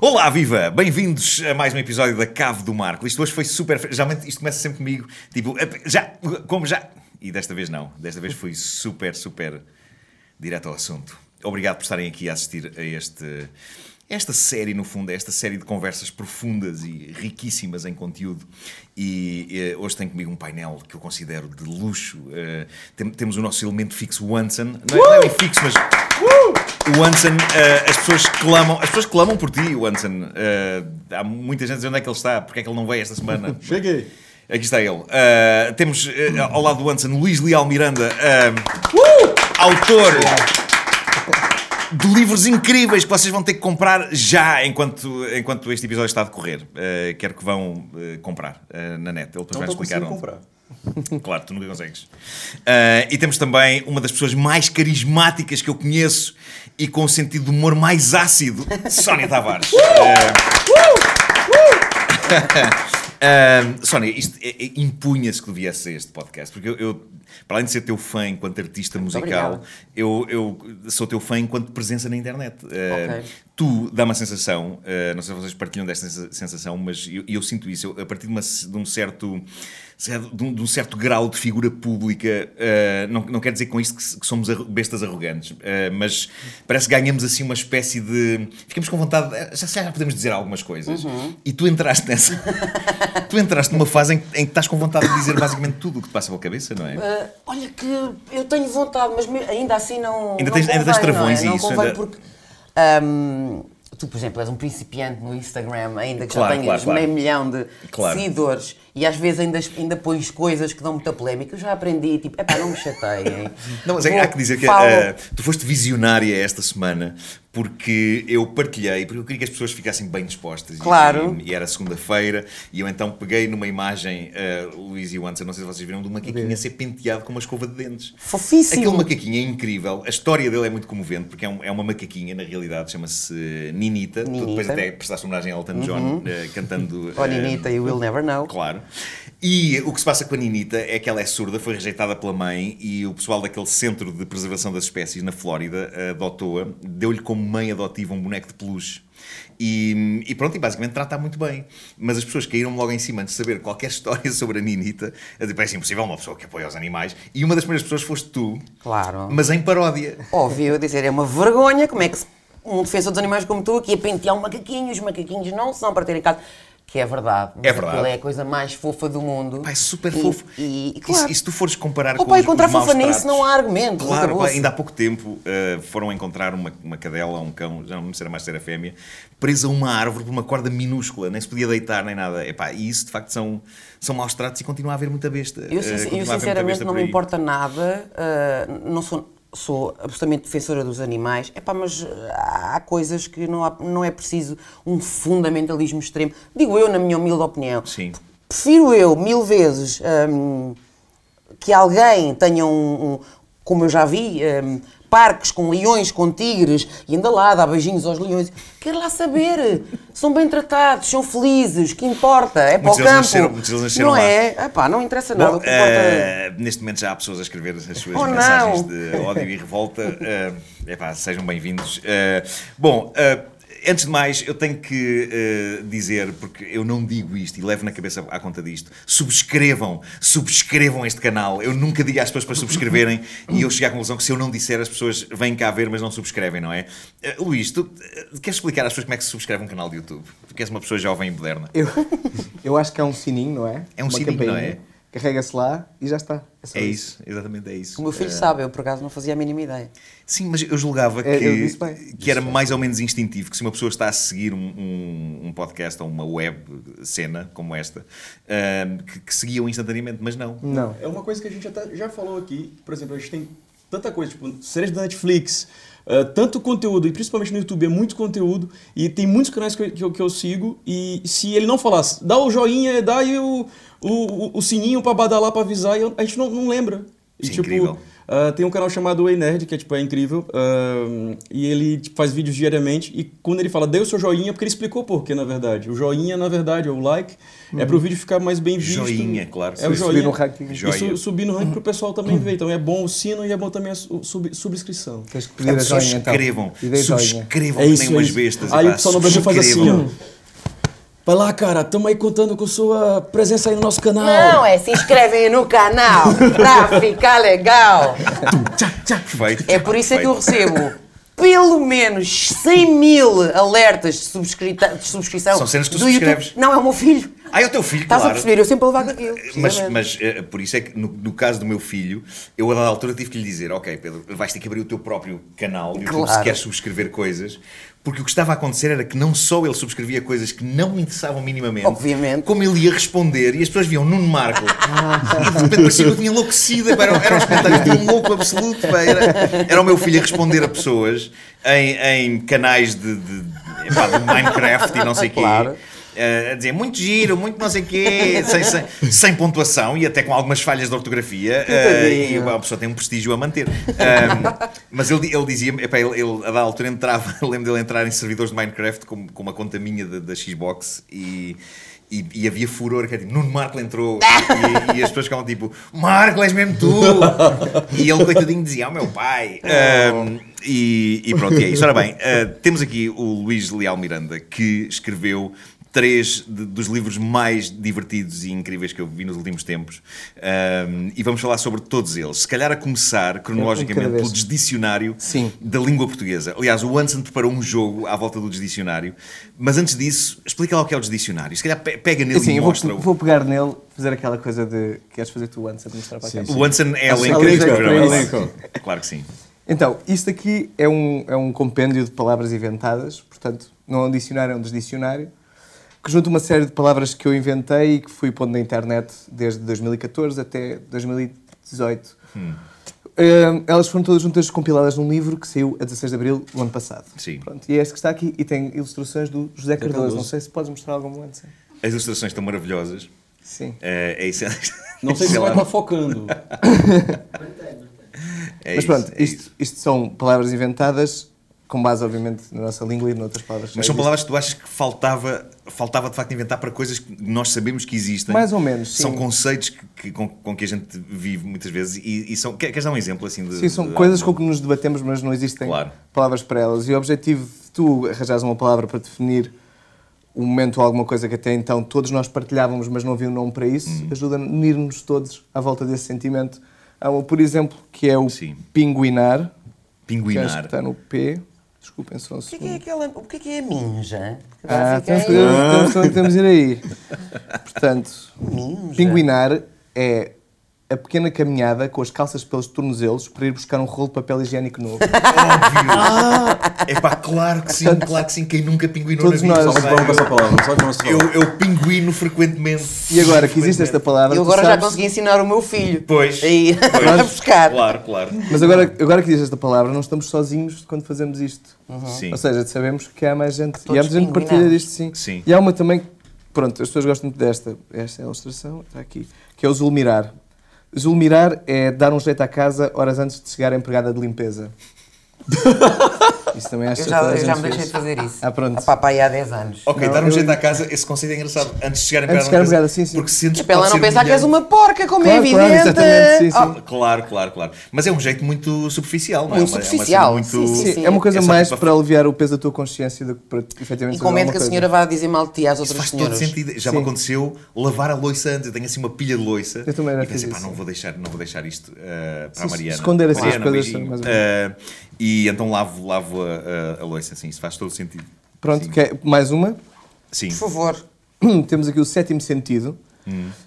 Olá, viva! Bem-vindos a mais um episódio da Cave do Marco. Isto hoje foi super. Geralmente isto começa sempre comigo, tipo, já, como já. E desta vez não. Desta vez fui super, super direto ao assunto. Obrigado por estarem aqui a assistir a este. Esta série, no fundo, é esta série de conversas profundas e riquíssimas em conteúdo. E eh, hoje tem comigo um painel que eu considero de luxo. Eh, tem- temos o nosso elemento fixo, o Anson. Não é, não é fixo, mas o Anson, eh, as pessoas clamam, as pessoas clamam por ti, o Anson. Há muita gente a dizer onde é que ele está, porque é que ele não veio esta semana. Cheguei. Aqui está ele. Eh, temos eh, ao lado do Anson Luís Leal Miranda, eh, autor de livros incríveis que vocês vão ter que comprar já enquanto, enquanto este episódio está a decorrer. Quero que vão comprar na net. Ele depois Não vai explicar onde. comprar. Claro, tu nunca consegues. Ah, e temos também uma das pessoas mais carismáticas que eu conheço e com o sentido de humor mais ácido, Sónia Tavares. Ah, ah, Sónia, isto é- é- impunha-se que devia ser este podcast, porque eu, eu, para além de ser teu fã enquanto artista musical, eu, eu sou teu fã enquanto presença na internet. Ah, Ok. Tu dá uma sensação, ah, não sei se vocês partilham desta sensa- sensação, mas eu, eu sinto isso, a partir de, uma- de um certo de um, de um certo grau de figura pública, ah, não, não quer dizer com isto que, que somos arro- bestas arrogantes, ah, mas parece que ganhamos assim uma espécie de. Ficamos com vontade, de- já, já podemos dizer algumas coisas. E tu entraste nessa. tu entraste numa fase em, que- em que estás com vontade de dizer basicamente tudo o que te passa pela cabeça, não é? Ah, olha que eu tenho vontade, mas me- ainda assim não. Ainda não tens- ainda tens convém, travões não, e é? não isso, convém ainda- porque. ahm, tu, por exemplo, és um principiante no Instagram, ainda que Claro, já tenhas claro, claro. meio milhão de Claro. seguidores e às vezes ainda, ainda pões coisas que dão muita polémica. Eu já aprendi, tipo, epá, não me chateiem. Não, mas é, Vou- há que dizer que falo- eh, tu foste visionária esta semana porque eu partilhei, porque eu queria que as pessoas ficassem bem dispostas. Claro. E, e era segunda-feira e eu então peguei numa imagem, uh, Luís e o Anson, não sei se vocês viram, de um macaquinho a ser penteado com uma escova de dentes. Fofíssimo. Aquele macaquinho é incrível, a história dele é muito comovente porque é, um- é uma macaquinha, na realidade, chama-se Ninita. Tu depois Ninita. até prestaste homenagem a Elton John eh, cantando. Oh, Ninita, you will never know. Claro. E o que se passa com a Ninita é que ela é surda, foi rejeitada pela mãe e o pessoal daquele centro de preservação das espécies na Flórida adotou-a, deu-lhe como mãe adotiva um boneco de peluche. E, e pronto, e basicamente trata-a muito bem. Mas as pessoas caíram logo em cima de saber qualquer história sobre a Ninita. Parece impossível uma pessoa que apoia os animais. E uma das primeiras pessoas foste tu, Claro. mas em paródia. Óbvio, eu dizer, é uma vergonha como é que um defensor dos animais como tu aqui a pentear um macaquinho, os macaquinhos não são para ter em casa. Que é verdade. É verdade. aquilo é a coisa mais fofa do mundo. Pá, é super E- fofo. E, e claro. se- e se tu fores comparar Oh, com pai, os, contra os a fofanice tratos- não há argumentos, Claro, pá, ainda há pouco tempo uh, foram encontrar uma, uma cadela um cão, já não me sei se era mais se era fêmea, presa a uma árvore por uma corda minúscula, nem se podia deitar nem nada. Epá, e isso de facto são, são maus tratos e continua a haver muita besta. Eu, Uh, eu a sinceramente não me importa nada, ah, não sou, sou absolutamente defensora dos animais, Epá, mas ah, há coisas que não, há- não é preciso um fundamentalismo extremo. Digo eu, na minha humilde opinião. Sim. Prefiro eu, mil vezes, hum, que alguém tenha um, um- como eu já vi, hum, parques com leões, com tigres, e anda lá, dá beijinhos aos leões. Quero lá saber. São bem tratados, são felizes, que importa? É para o campo. nasceram- muitos deles nasceram não lá. é? Epá, não interessa nada. Bom, que importa eh, neste momento já há pessoas a escrever as suas Oh, não. mensagens de ódio e revolta. Eh, epá, sejam bem-vindos. Eh, bom, eh, antes de mais, eu tenho que eh, dizer, porque eu não digo isto e levo na cabeça à conta disto: subscrevam, subscrevam este canal. Eu nunca digo às pessoas para subscreverem e eu cheguei à conclusão que se eu não disser, as pessoas vêm cá ver, mas não subscrevem, não é? Eh, Luís, tu eh, queres explicar às pessoas como é que se subscreve um canal de YouTube? Porque és uma pessoa jovem e moderna. Eu, eu acho que é um sininho, não é? É um Uma sininho, não campainha. é? Carrega-se lá e já está. só É isso, exatamente é isso. O meu filho Eh, sabe, eu por acaso não fazia a mínima ideia. Sim, mas eu julgava que, É, eu disse bem. que era mais ou menos instintivo, que se uma pessoa está a seguir um, um, um podcast ou uma web cena como esta, ahm, que, que seguiam instantaneamente, mas não. Não. É uma coisa que a gente até já falou aqui. Por exemplo, a gente tem tanta coisa, tipo, séries da Netflix, eh, tanto conteúdo, e principalmente no YouTube é muito conteúdo, e tem muitos canais que eu, que eu, que eu sigo, e se ele não falasse, dá o joinha, dá aí o, o, o, o sininho pra badalar, pra avisar, eu- a gente não, não lembra. E, Isso é tipo, incrível. Ah, tem um canal chamado Ei Nerd, que é, tipo, é incrível. ah, e ele tipo, faz vídeos diariamente. E quando ele fala, dê o seu joinha, porque ele explicou por quê, na verdade. O joinha, na verdade, ou o like, é pro vídeo ficar mais bem visto. Joinha, claro. É o Subir joinha. no ranking. Joinha. E su- subir no ranking pro pessoal também ver. Então é bom o sino e é bom também a su- sub- subscrição. Tens que pedir a joinha então. Subscrevam. E dê joinha. Subscrevam É que isso, nem é umas isso. bestas. Aí o pessoal no Brasil faz assim, ó. Vai lá, cara, tamo aí contando com sua presença aí no nosso canal. Não, é se inscrevem no canal pra ficar legal. Perfeito. É por isso que eu recebo pelo menos 100 mil alertas de, subscrita- de subscrição. São cenas que tu do subscreves. YouTube. Não, é o meu filho. Ah, é o teu filho, Estás claro. a perceber? Eu sempre a levar com aquilo. Mas, mas eh, por isso é que no, no caso do meu filho, eu a dada altura tive que lhe dizer: Ok, Pedro, vais ter que abrir o teu próprio canal de YouTube se Claro. queres subscrever coisas. Porque o que estava a acontecer era que não só ele subscrevia coisas que não me interessavam minimamente, Obviamente. como ele ia responder e as pessoas viam Nuno Marco e de repente parecia que eu tinha enlouquecido. Eram, eram os comentários de um louco absoluto. Era, era o meu filho a responder a pessoas em, em canais de, de, epá, de Minecraft e não sei o quê. Claro. Uh, a dizer muito giro, muito não sei o quê, sem, sem, sem pontuação e até com algumas falhas de ortografia. uh, e a pessoa tem um prestígio a manter. Um, mas ele, ele dizia, epá, ele, ele a da altura entrava, lembro dele entrar em servidores de Minecraft com, com uma conta minha da, Xbox e. E, e havia furor, que era tipo, Nuno Marco entrou e, e as pessoas ficavam tipo, Marco, és mesmo tu! E ele, coitadinho, dizia, ao meu pai. Um, e, e pronto, e é isso. Ora bem, uh, temos aqui o Luís Leal Miranda, que escreveu três de- dos livros mais divertidos e incríveis que eu vi nos últimos tempos. Um, e vamos falar sobre todos eles. Se calhar a começar, cronologicamente, cada vez. pelo desdicionário Sim. da língua portuguesa. Aliás, o Anson preparou um jogo à volta do desdicionário. Mas antes disso, explica lá o que é o desdicionário. Se calhar pe- pega nele Assim, e eu vou, vou pegar nele, fazer aquela coisa de. Queres fazer tu antes de mostrar para cá? O Anson é é deste programa. é Lenca. Claro que sim. Então, isto aqui é um, é um compêndio de palavras inventadas, portanto, não é um dicionário, é um desdicionário, que junta uma série de palavras que eu inventei e que fui pondo na internet desde 2014 até 2018. Eh, elas foram todas juntas compiladas num livro que saiu a 16 de abril do ano passado. Sim. Pronto, e é este que está aqui e tem ilustrações do José Cardoso. Cardoso. Não sei se podes mostrar algum antes. As ilustrações estão maravilhosas. Sim. É, é isso. Não sei se vai estar focando. É Mas isso, pronto, é isto, isto são palavras inventadas com base, obviamente, na nossa língua e noutras palavras. Mas são palavras que tu achas que faltava, faltava de facto inventar para coisas que nós sabemos que existem. Mais ou menos, sim. São conceitos que, que- com, com que a gente vive muitas vezes e, e são. Quer- Queres dar um exemplo assim de. Sim, são de- coisas com que nos debatemos, mas não existem Claro. palavras para elas. E o objetivo de tu arranjares uma palavra para definir um momento ou alguma coisa que até então todos nós partilhávamos, mas não havia um nome para isso, Hum. ajuda a unir-nos todos à volta desse sentimento. Há uma, por exemplo, que é o Sim. pinguinar, que acho que Pinguinar. está no P. Desculpem só um O que é, que é segundo. aquela. O que é que é a minja? Ah, temos, temos, temos, temos ir aí. Portanto, Minja. pinguinar é a pequena caminhada com as calças pelos tornozelos para ir buscar um rolo de papel higiênico novo. Óbvio! É pá, claro que sim, claro que sim. Quem nunca pinguinou Todos na vida? nós. Só com essa palavra, só essa Eu, eu pinguino frequentemente. E agora que existe esta palavra, Eu agora já sabes- consegui ensinar o meu filho. Pois. Aí, pois. a buscar. Claro, claro. Mas agora, agora que diz esta palavra, não estamos sozinhos quando fazemos isto. Sim. Ou seja, sabemos que há mais gente. e há Todos muita gente que partilha disto, sim. Sim. E há uma também, pronto, as pessoas gostam muito desta. Esta é a ilustração, está aqui. Que é o zulmirar. Zulmirar é dar um jeito à casa horas antes de chegar a empregada de limpeza. Isso também acho Eu que já, a eu já gente me deixei fez. de fazer isso. Ah, pronto. A papai há 10 anos. Ok, Não, dar um eu- jeito à casa, esse conceito é engraçado. Antes de chegar a Antes de chegar a empregada, sim, sim. Porque sentes É para ela não pensar que és uma porca, como é Claro, evidente. claro, exatamente, sim, sim. Oh, Claro, claro, claro. Mas é um jeito muito superficial, não é? Muito Uma- é uma superficial, cena sim, sim, Sim, é uma coisa É mais tipo a- para aliviar o peso da tua consciência do que para efetivamente E fazer com medo alguma que a senhora vá dizer mal de ti às outras senhoras. sentido. Já me aconteceu lavar a loiça antes. Eu tenho assim uma pilha de loiça. Eu também já e pensei, pá, não vou deixar, não vou deixar isto eh, para a Mariana. esconder essas Mariana, coisas e então lavo, lavo a, a, a loiça, assim. Isso faz todo sentido. Pronto, Sim. que é mais uma. Sim. Por favor. Temos aqui o sétimo sentido,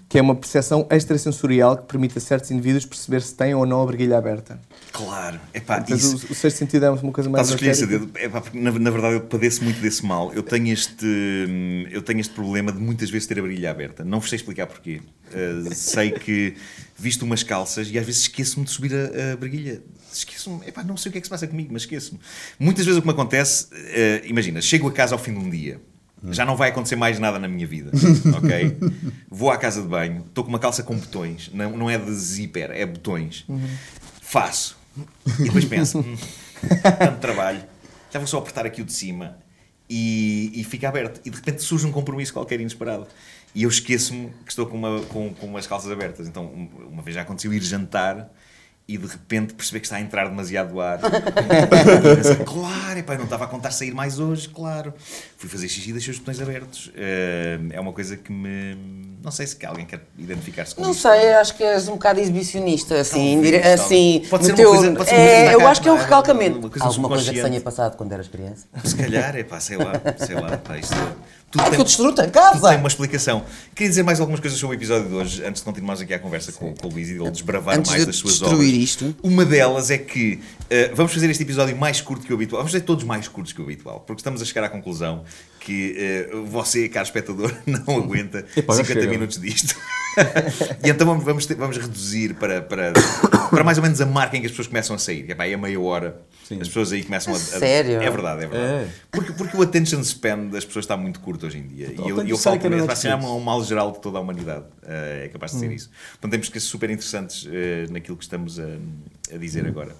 que é uma percepção extrasensorial que permite a certos indivíduos perceber se têm ou não a briguilha aberta. Claro. Epá, Portanto, isso, o, o sexto sentido é uma coisa mais Estás a dedo. É pá, porque na, na verdade eu padeço muito desse mal. Eu tenho este, hum, eu tenho este problema de muitas vezes ter a brilha aberta. Não vos sei explicar porquê. Uh, sei que visto umas calças e às vezes esqueço-me de subir a, a briguilha. Esqueço-me. Epá, não sei o que é que se passa comigo, mas esqueço-me. Muitas vezes o que me acontece, uh, imagina, chego a casa ao fim de um dia Já não vai acontecer mais nada na minha vida, ok? Vou à casa de banho, estou com uma calça com botões, não, não é de zíper, é botões. Faço. E depois penso, hum, tanto trabalho, já vou só apertar aqui o de cima e, e fica aberto. E de repente surge um compromisso qualquer inesperado. E eu esqueço-me que estou com, uma, com, com umas calças abertas. Então, um- uma vez já aconteceu ir jantar e de repente perceber que está a entrar demasiado ar. E pensei, claro, epá, eu não estava a contar sair mais hoje, claro. Fui fazer xixi e deixei os botões abertos. Eh, é uma coisa que me. Não sei se alguém quer identificar-se com Não isto. sei, acho que és um bocado exibicionista, assim, Talvez, assim Pode ser uma teu- coisa- pode ser uma é, coisa eu acho que é um cara, recalcamento. uma coisa Alguma coisa que tenha passado quando eras criança? Se calhar, é pá, sei lá, sei lá, pá, isto tudo Ah, tem, que eu destruo a casa! tem uma explicação. Queria dizer mais algumas coisas sobre o episódio de hoje, antes de continuarmos aqui a conversa com, com o Luís e ele desbravar Antes mais de das suas destruir obras. isto. Uma delas é que eh, vamos fazer este episódio mais curto que o habitual. Vamos fazer todos mais curtos que o habitual, porque estamos a chegar à conclusão que eh, você, caro espectador, não aguenta Epá, já 50 chega. minutos disto. e então vamos, vamos, ter- vamos reduzir para, para, para mais ou menos a marca em que as pessoas começam a sair. É, pá, é meia hora. Sim. As pessoas aí começam a. a- Sério? É verdade, é verdade. É. Porque, porque o attention span das pessoas está muito curto hoje em dia. Então, e eu, tanto eu falo que é por na isso, vai ser um mal geral de toda a humanidade. eh, é capaz de Hum. ser isso. Portanto, temos que ser super interessantes eh, naquilo que estamos a, a dizer agora.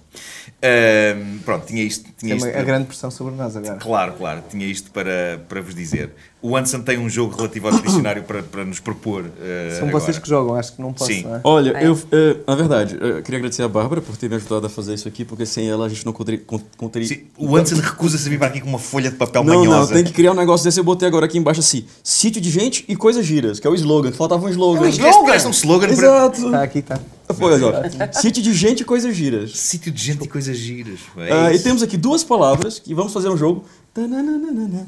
Ahm, pronto, tinha isto. Tinha Tem isto uma- a grande pressão sobre nós agora. Claro, claro, tinha isto para, para vos dizer. O Anderson tem um jogo relativo ao dicionário para, para nos propor. eh, São agora. vocês que jogam, acho que não posso, Sim. não é? Olha, eu, eh, na verdade, eu queria agradecer a Bárbara por ter me ajudado a fazer isso aqui, porque sem ela a gente não conteria. Sim, o Anderson recusa-se a vir para aqui com uma folha de papel Não, não, manhosa. tem que criar um negócio desse. Eu botei agora aqui embaixo assim: sítio de gente e coisas giras, que é o slogan. Faltava um slogan. É um parece um slogan Exato. Está aqui, está. Pois, ó. Sítio de gente e coisas giras. sítio de gente e coisas giras. É Ah, e temos aqui duas palavras que vamos fazer um jogo. Tananana.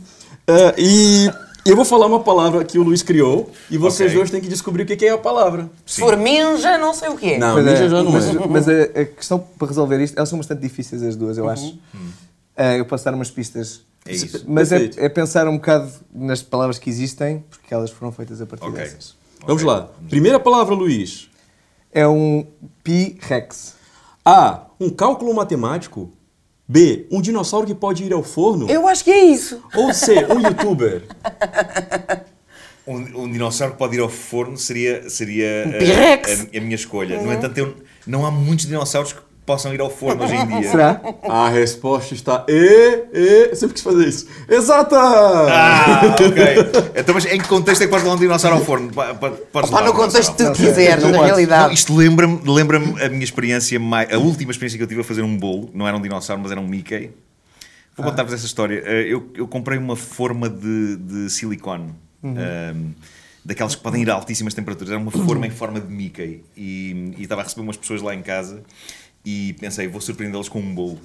Ah, e eu vou falar uma palavra que o Luiz criou e vocês Ok. dois têm que descobrir o que que é a palavra. Se for minja, não sei o quê. Não, Pois ninja é, já não mas, é. mas a, a questão para resolver isto, elas são bastante difíceis as duas, eu acho. Hum. Ah, eu posso dar umas pistas. É isso. Mas é, Perfeito. é pensar um bocado nas palavras que existem, porque elas foram feitas a partir Ok. dessas. Vamos Ok. lá. Primeira palavra, Luiz. É um pi rex. A. Um cálculo matemático. B. Um dinossauro que pode ir ao forno. Eu acho que é isso. Ou C. Um youtuber. Um, um dinossauro que pode ir ao forno seria, seria a- T-Rex. a, a minha escolha. No entanto, eu- não há muitos dinossauros que possam ir ao forno hoje em dia. Será? A resposta está E. E. Sempre quis fazer isso. Exata! Ah, ok. Então, mas em que contexto é que podes levar um dinossauro ao forno? Podes levar no contexto que tu quiseres, na. Não, realidade. isto lembra-me lembra a minha experiência, mais, a última experiência que eu tive a fazer um bolo. Não era um dinossauro, mas era um Mickey. Vou contar-vos essa história. Eh, Eu, eu comprei uma forma de, de silicone. ehm, daquelas que podem ir a altíssimas temperaturas. Era uma forma em forma de Mickey. E, e estava a receber umas pessoas lá em casa. E pensei, vou surpreendê-los com um bolo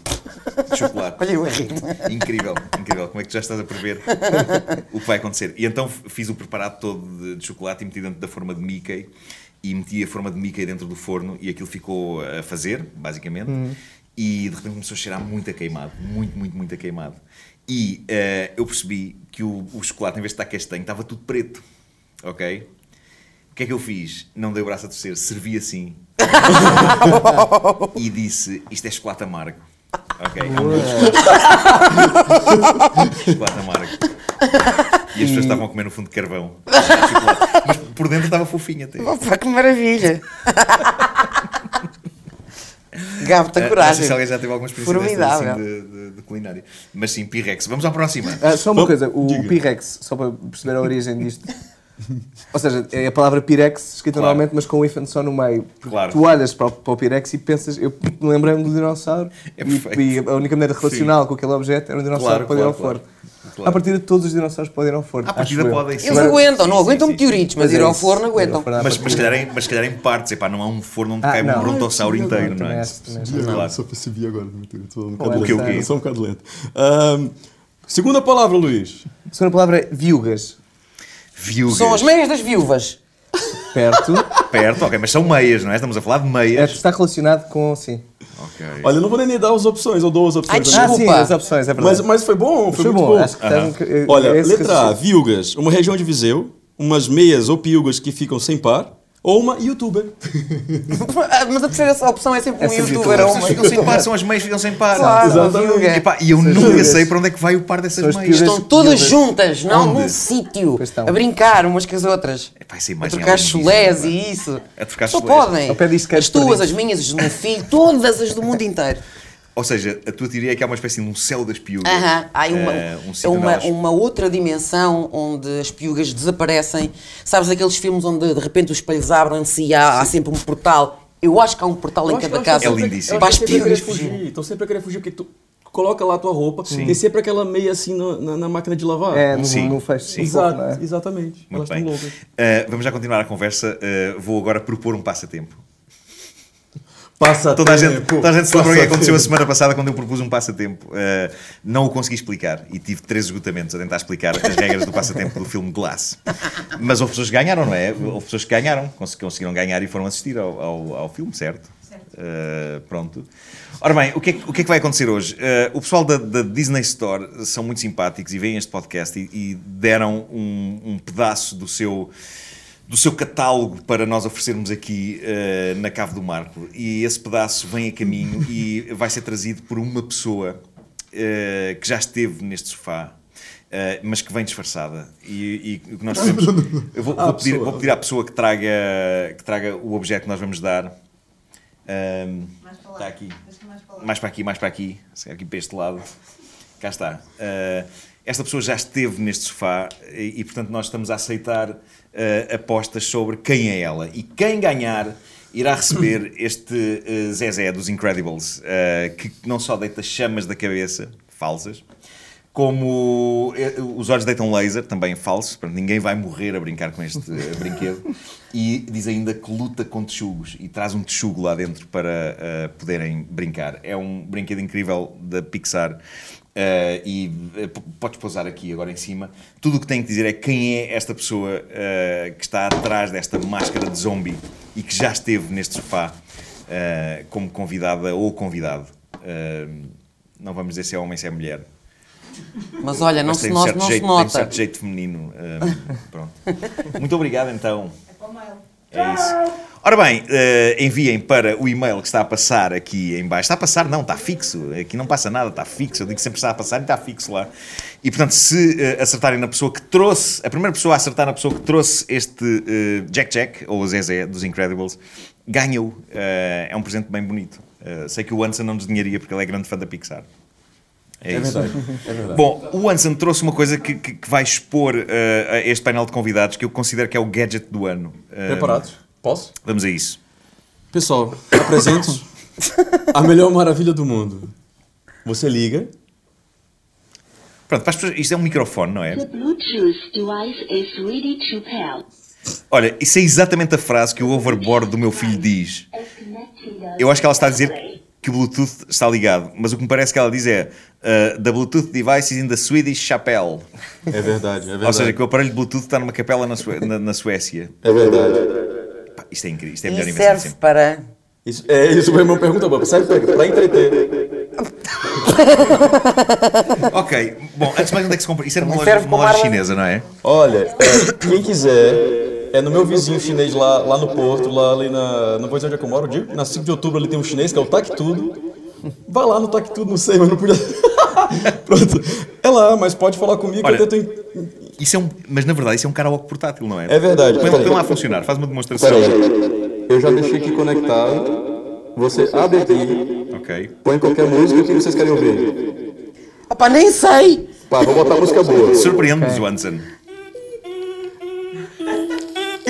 de chocolate. Olha o Henrique. Incrível, incrível. Como é que já estás a prever o que vai acontecer? E então fiz o preparado todo de, de chocolate e meti dentro da forma de Mickey. E meti a forma de Mickey dentro do forno e aquilo ficou a fazer, basicamente. E de repente começou a cheirar muito a queimado. Muito, muito, muito a queimado. E eh, eu percebi que o, o chocolate, em vez de estar castanho, estava tudo preto. Ok? O que é que eu fiz? Não dei o braço a torcer, servi assim. e disse: Isto é chocolate amargo. Ok, um de chocolate amargo. E as pessoas estavam a comer no fundo de carvão. Mas por dentro estava fofinho até. Opa, que maravilha. Gabo, tem Ah, Não sei coragem. se alguém já teve alguma experiência Formidável. assim, de, de- de culinária. Mas sim, Pirex. Vamos à próxima. Ah, só uma Bom, coisa, o diga. Pirex, só para perceber a origem disto. Ou seja, é a palavra Pirex escrita Claro. normalmente, mas com o hífen só no meio. Claro. Tu olhas para o, para o Pirex e pensas, eu lembrei-me do dinossauro É e, e a única maneira relacional com aquele objeto era um dinossauro Claro, ao claro, forno. Claro. A partir de todos os dinossauros podem ir ao forno. À partida podem. Eles Agora- aguentam, não Sim, aguentam sim, sim. meteoritos, mas ir é ao isso. forno Ir ao aguentam. forno à Mas, mas, se calhar em, mas calhar em partes, epá, não há um forno onde Ah, caiba um não. brontossauro Ai, inteiro, não é? Claro. Só percebi agora. Estou um é O que, o quê? Só um bocado lento. Segunda palavra, Luís. A segunda palavra é viúgas. Viúgas. São as meias das viúvas. Perto. Perto, ok, mas são meias, não é? Estamos a falar de é, meias. está relacionado com, sim. Ok. Olha, eu não vou nem dar as opções, eu dou as opções. Ai. Ah, Desculpa. sim, as opções, é verdade. mas, mas foi bom, foi, foi muito bom. bom. Um é- Olha, esse letra A, viúgas. Uma região de Viseu, umas meias ou piugas que ficam sem par. Ou uma youtuber. Mas a terceira opção é sempre um É sempre youtuber youtuber. ou Vocês uma. ficam sem par, são as meias que ficam sem par. Claro, é. Epá, e eu nunca sei para onde é que vai o par dessas meias. Estão todas juntas, não num sítio, a brincar umas com as outras. Epá, essa A é trocar chulés pá. e isso. A trocar Só podem. As tuas, as minhas, as do meu filho, todas as do mundo inteiro. Ou seja, a tua teoria é que há uma espécie de um céu das piugas. Aham. Há aí uma, Eh, um é uma, elas- uma outra dimensão onde as piugas desaparecem. Sabes aqueles filmes onde de repente os espelhos abrem-se e há, há sempre um portal? Eu acho que há um portal em Eu acho- cada casa. É lindíssimo. Para as que sempre a querer piugas fugir. Estão sempre a querer fugir porque tu coloca lá a tua roupa, tem sempre aquela meia assim no- na, na máquina de lavar. É, no, Sim, no fecho. sim. pouco, Exato, é? exatamente. Muito Elas bem. Eh, vamos já continuar a conversa. Eh, vou agora propor um passatempo. Passa Toda a gente, toda a gente se lembrou o que aconteceu a semana passada quando eu propus um passatempo. Uh, não o consegui explicar e tive três esgotamentos a tentar explicar as regras do passatempo do filme Glass. Mas houve pessoas que ganharam, não é? Houve pessoas que ganharam, cons- conseguiram ganhar e foram assistir ao, ao, ao filme, certo? Uh, pronto. Ora bem, o que, é, que- o que é que vai acontecer hoje? Uh, o pessoal da, da Disney Store são muito simpáticos e veem este podcast e, e deram um, um pedaço do seu do seu catálogo para nós oferecermos aqui eh, na Cave do Marco. E esse pedaço vem a caminho e vai ser trazido por uma pessoa eh, que já esteve neste sofá. eh, mas que vem disfarçada. E, e o que nós fazemos eu vou, Ah, vou pedir, vou pedir à pessoa que traga que traga o objeto que nós vamos dar. Ahm, está aqui. Mais para aqui, mais para aqui. Se calhar aqui para este lado. Cá está esta pessoa já esteve neste sofá e, e, portanto nós estamos a aceitar ah, apostas sobre quem é ela e quem ganhar irá receber este ah, Zezé dos Incredibles ah, que não só deita chamas da cabeça falsas como os olhos deitam laser, também falso, portanto, ninguém vai morrer a brincar com este brinquedo. E diz ainda que luta com texugos e traz um texugo lá dentro para eh, poderem brincar. É um brinquedo incrível da Pixar. Eh, e eh, podes pousar aqui agora em cima. Tudo o que tenho que dizer é quem é esta pessoa eh, que está atrás desta máscara de zombie e que já esteve neste sofá como convidada ou convidado. Não vamos dizer se é homem, se é mulher. Mas olha, não Mas se, tem um nota, certo não se jeito, Tem um nota. certo jeito feminino. pronto. Muito obrigado, então. É isso. Ora bem, eh, enviem para o e-mail que está a passar aqui em baixo. Está a passar? Não, está fixo. Aqui não passa nada, está fixo. Eu digo sempre está a passar e está fixo lá. E, portanto, se eh, acertarem na pessoa que trouxe, a primeira pessoa a acertar na pessoa que trouxe este eh, Jack Jack, ou Zezé dos Incredibles, ganha-o. Eh, é um presente bem bonito. Sei que o Anson não nos dinharia porque ele é grande fã da Pixar. É, É isso. verdade. É verdade. Bom, o Anson trouxe uma coisa que, que- que vai expor eh, a este painel de convidados que eu considero que é o gadget do ano. Eh, Preparados? Posso? Vamos a isso. Pessoal, apresento a melhor maravilha do mundo. Você liga, Pronto, para as pessoas, isto é um microfone, não é? The Bluetooth device is ready to pair. Olha, isso é exatamente a frase que o overboard do meu filho diz. Eu acho que ela está a dizer que o Bluetooth está ligado, mas o que me parece que ela diz é uh, The Bluetooth device is in the Swedish chapel. É verdade, é verdade. Ou seja, que o aparelho de Bluetooth está numa capela na, Sué- na- na Suécia. É verdade. Pá, isto é incrível, isto é a melhor E invenção serve para. Isso, é, isso foi uma pergunta boa. Serve pra, pra entreter. Ok, bom, antes de mais onde é que se compra? Isso era uma loja, uma loja chinesa, não é? Olha, é, quem quiser, é no meu vizinho chinês lá, lá no Porto, lá ali na. Não vou dizer onde é que eu moro, digo, na 5 de outubro ali tem um chinês que é o Tac Tudo. Vai lá no Tac Tudo, não sei, mas não podia. Pronto. É lá, mas pode falar comigo Olha, que eu tento. Isso é um, mas na verdade isso é um karaoke portátil, não é? É verdade. Põe, põe lá a funcionar, faz uma demonstração. Peraí, eu já deixei aqui conectado. Você abre aqui, Ok. põe qualquer música que vocês querem ouvir. Opa, nem sei! Pá, vou botar música boa. Surpreende-nos, Wanson.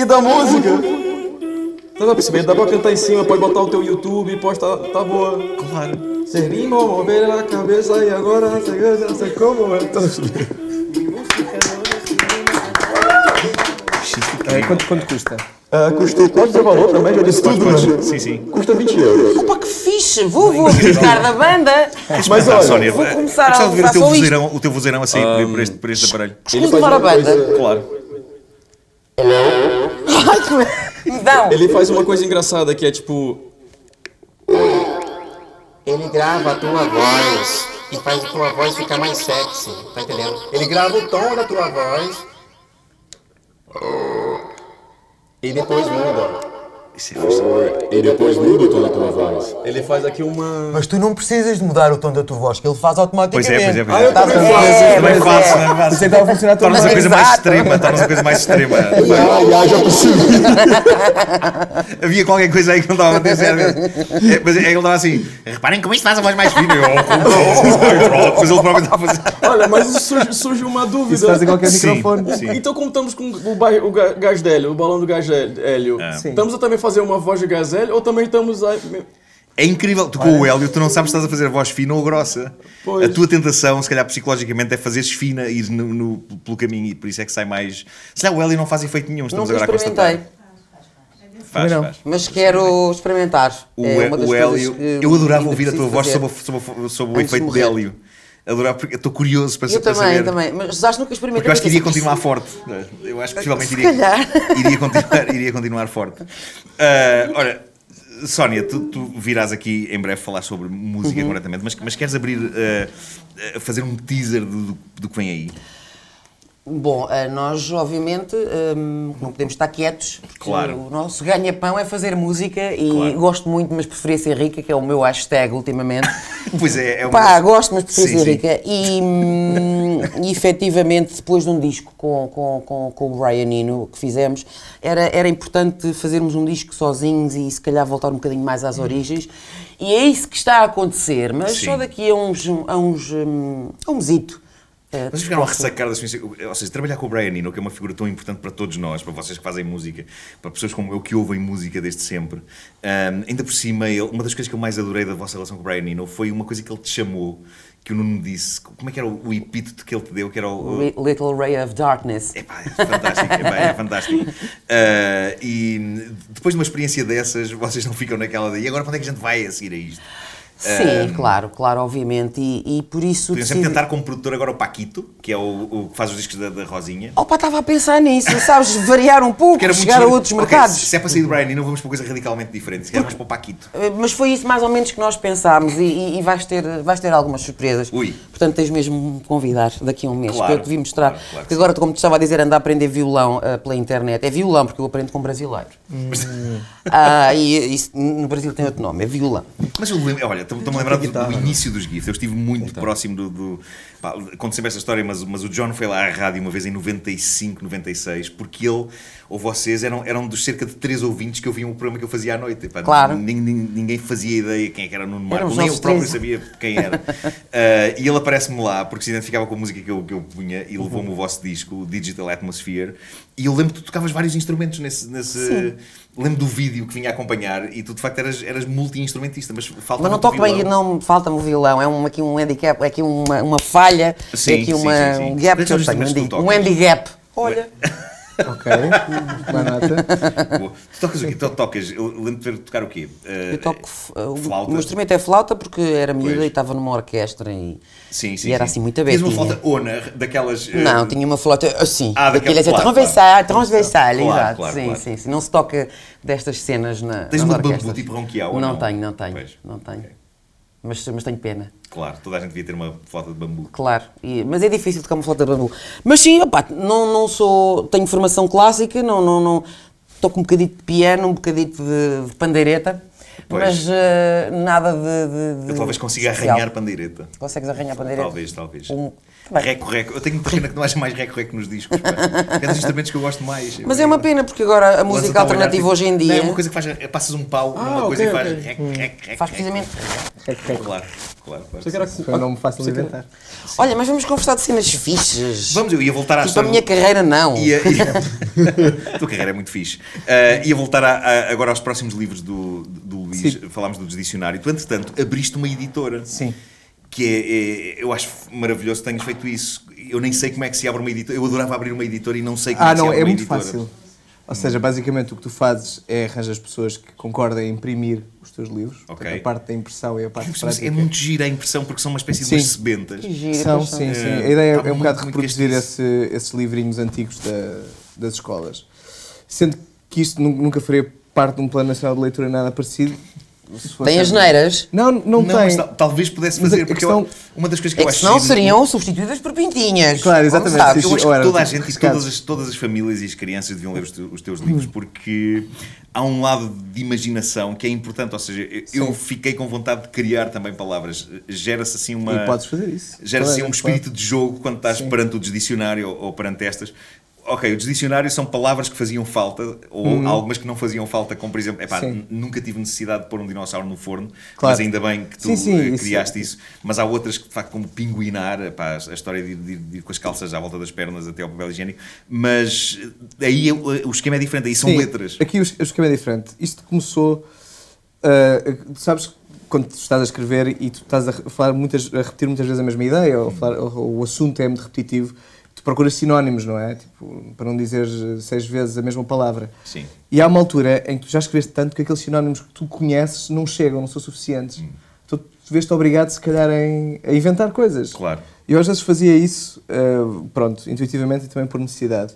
E da música? Não dá pra perceber, dá pra cantar em cima, pode botar o teu YouTube, pode tá, tá boa. Claro. Servimos mover a cabeça e agora não sei como é. É, quanto, quanto custa? Ah, custou, pode dizer valor também, já disse tudo, né? Sim, sim. Custa 20 euros. Opa, que fixe! Vou, vou ficar da banda! Mas olha, Sónia, vou começar a ver o usar teu, só isto. vozeirão, o teu vozeirão a sair por, este, por este aparelho. Escuso levar a banda! coisa- Claro. Não! Ele faz uma coisa engraçada que é tipo. Ele grava a tua voz e faz a tua voz ficar mais sexy, tá entendendo? Ele grava o tom da tua voz. E depois muda. Isso é fixe. E depois muda o tom da tua voz. Ele faz aqui uma. Mas tu não precisas de mudar o tom da tua voz, que ele faz Pois automaticamente. é, pois é, pois Ah, é. eu também faço. É, Também mas faço, é. faço. Isso é estava a funcionar tão Torna-se a coisa mais extrema, torna-se a coisa mais extrema. Ya, ya, já percebi. Havia qualquer coisa aí que não estava a acontecer. É, Mas ele estava assim, reparem como isto faz a voz mais fina. Eu, "Oh, Depois ele próprio estava a fazer. Olha, mas surge, surge uma dúvida. Isso faz em qualquer microfone. Então, como estamos com o, gás hélio, o balão do gás hélio, Sim. estamos a também fazer uma voz de hélio ou também estamos a. É incrível, tu com o Hélio, tu não sabes se estás a fazer a voz fina ou grossa. Pois. A tua tentação, se calhar psicologicamente, é fazeres fina e ir no, no- pelo caminho e por isso é que sai mais. Se calhar o Hélio não faz efeito nenhum, estamos Nunca agora a constatar. Faz, não. faz. mas quero experimentar. O, é uma das o Hélio, que eu adorava ouvir a tua voz fazer. sob, o- sob, o- efeito de. Hélio. Adorava, porque eu estou curioso para, Eu para também, saber. também. Mas acho que nunca experimentei. Porque eu acho que iria continuar forte. Eu acho que possivelmente iria, iria, continuar, iria continuar forte. Ah, ora, Sónia, tu, tu virás aqui em breve falar sobre música Uhum. corretamente, mas, mas queres abrir, ah, fazer um teaser do, do, do que vem aí? Bom, eh, nós obviamente hum, não podemos estar quietos. Claro. O nosso ganha-pão é fazer música e Claro. gosto muito, mas preferia ser rica, que é o meu hashtag ultimamente. Pois é, é uma... Pá, gosto, mas preferia ser rica. E, hum, e efetivamente, depois de um disco com, com, com, com o Brian Eno que fizemos, era, era importante fazermos um disco sozinhos e se calhar voltar um bocadinho mais às origens. E é isso que está a acontecer, mas Sim. só daqui a uns. a uns. hum, a um mesito. Eh, Vocês ficaram a ressacar da sua... Ou seja, trabalhar com o Brian Eno, que é uma figura tão importante para todos nós, para vocês que fazem música, para pessoas como eu que ouvem música desde sempre. ahm, ainda por cima, ele- uma das coisas que eu mais adorei da vossa relação com o Brian Eno foi uma coisa que ele te chamou, que o Nuno disse. Como é que era o, o epíteto que ele te deu? Que era o... Ri- Little Ray of Darkness. Epá, é fantástico, epá, é fantástico. Ah, e depois de uma experiência dessas, vocês não ficam naquela de e agora para onde é que a gente vai a seguir a isto? Sim, claro, claro, obviamente. E, e por isso. Podiam sempre decidi- tentar como produtor agora o Paquito, que é o, o que faz os discos da, da Rosinha. Opa, estava a pensar nisso, sabes? Variar um pouco, era muito chegar a outros Ok, mercados. se é para sair do Brian Eno, vamos para uma coisa radicalmente diferente. Se calhar para o Paquito. Eh, Mas foi isso mais ou menos que nós pensámos e, e- e vais, ter, vais ter algumas surpresas. Ui. Portanto, tens mesmo de me convidar daqui a um mês, Claro, que eu te vi mostrar. claro, claro que agora, como te estava a dizer, ando a aprender violão eh, pela internet. É violão, porque eu aprendo com brasileiro. Hum. Ah, e isso no Brasil tem outro nome, é violão. Mas eu lembro, olha, estou-me a lembrar do, do início dos GIFs. Eu estive muito próximo do. do pá, conto sempre essa história, mas, mas o John foi lá à rádio uma vez em 95, 96, porque ele ou vocês eram, eram dos cerca de três ouvintes que ouviam o programa que eu fazia à noite. Pá, Claro. nin- nin- Ninguém fazia ideia quem é era o Nuno Marco, nem eu próprio sabia quem era. Ah, e ele aparece-me lá porque se identificava com a música que eu, que eu punha e levou-me o vosso disco, o Digital Atmosphere. E eu lembro que tu tocavas vários instrumentos nesse. nesse lembro do vídeo que vinha a acompanhar e tu de facto eras, eras multi-instrumentista, mas falta Mas não toco bem, não falta-me o violão, é um, aqui um handicap, é aqui uma, uma falha, Sim, é aqui sim, uma, sim, sim. um gap que eu tenho, um, tu um handicap. Olha, Ok, uma nota. Boa. Tu tocas o quê? Tu tocas, eu lembro de ver tocar o quê? Eh, eu toco, f- o flauta. meu instrumento é flauta porque era miúda Pois. e estava numa orquestra e, Sim, sim. e era sim. assim muito Tinhas abertinha. uma flauta ona, daquelas. eh, Não, tinha uma flauta assim, Ah, daquela- daquelas claro, transversal, claro. transversal, Claro, exato. claro, sim, claro. sim, sim. Não se toca destas cenas na, Tens uma bambu, tipo ronquial, Não não? tenho, não tenho, Pois. não tenho. Ok. Mas, mas tenho pena. Claro, toda a gente devia ter uma flauta de bambu. Claro, e- mas é difícil tocar uma flauta de bambu. Mas sim, opá, não, não sou. Tenho formação clássica, não, não, não, toco um bocadito de piano, um bocadito de, de pandeireta, Pois. mas eh, nada de. de, de Eu talvez consiga arranhar pandeireta. Consegues arranhar pandeireta? Talvez, talvez. Um- Bem. Reco, reco. Eu tenho muita pena que não haja mais reco-reco nos discos. pá. É dos instrumentos que eu gosto mais. Mas é uma pena porque agora a música a olhar, alternativa tipo, hoje em Não, dia é uma coisa que faz. é, Passas um pau numa Ah, coisa ok, e faz. Rec, rec, rec, faz rec. precisamente. Claro, claro. claro. Era Foi um nome fácil de inventar. Olha, mas vamos conversar de cenas fixas. Vamos, eu ia voltar à Tipo, a história. minha do- carreira não. Ia, ia... a tua carreira é muito fixe. Uh, ia voltar a- a- agora aos próximos livros do, do Luís. Sim. Falámos do Desdicionário. Tu, entretanto, abriste uma editora. Sim. Que é, é- eu acho maravilhoso que tenhas feito isso. Eu nem sei como é que se abre uma editora. Eu adorava abrir uma editora e não sei como é Ah, que se não, abre é uma muito editora. fácil. Ou seja, basicamente o que tu fazes é arranjar as pessoas que concordem em imprimir os teus livros. Ok. Portanto, a parte da impressão e a parte Mas prática. É muito gira a impressão porque são uma espécie de Sim. umas sebentas. Que giro, São, sim, sim. É, A ideia é um bocado muito, muito reproduzir esse- esses livrinhos antigos da- das escolas. Sendo que isto nu- nunca faria parte de um plano nacional de leitura nada parecido, se Tem as neiras. Não, não, tem. mas tal- talvez pudesse Mas fazer, a porque questão- eu- uma das coisas que É eu que acho senão giro- seriam substituídas por pintinhas. Claro, exatamente. Eu acho que toda a gente e todas as, todas as famílias e as crianças deviam ler os, te- os teus livros porque há um lado de imaginação que é importante. Ou seja, eu- fiquei com vontade de criar também palavras. Gera-se assim uma. E podes fazer isso. Gera-se assim a um espírito pode. de jogo quando estás Sim. perante o desdicionário ou, ou perante estas. Ok, os dicionários são palavras que faziam falta, ou Uhum. algumas que não faziam falta, como por exemplo, epá, nunca tive necessidade de pôr um dinossauro no forno, Claro. mas ainda bem que tu Sim, sim, eh, isso- criaste isso. Mas há outras que, de facto, como pinguinar, epá, a história de ir, de de ir com as calças à volta das pernas até ao papel higiênico, mas eh, aí é o esquema é diferente, aí são Sim, letras. Aqui o, es- o esquema é diferente. Isto começou. ah, sabes quando estás a escrever e tu estás a, falar muitas, a repetir muitas vezes a mesma ideia, ou, falar- ou o assunto é muito repetitivo, tu procuras sinónimos, não é? Tipo, para não dizer seis vezes a mesma palavra. Sim. E há uma altura em que tu já escreveste tanto que aqueles sinónimos que tu conheces não chegam, não são suficientes. Hum. Então tu vês-te obrigado, se calhar, em- a inventar coisas. Claro. E eu às vezes fazia isso, ah, pronto, intuitivamente e também por necessidade.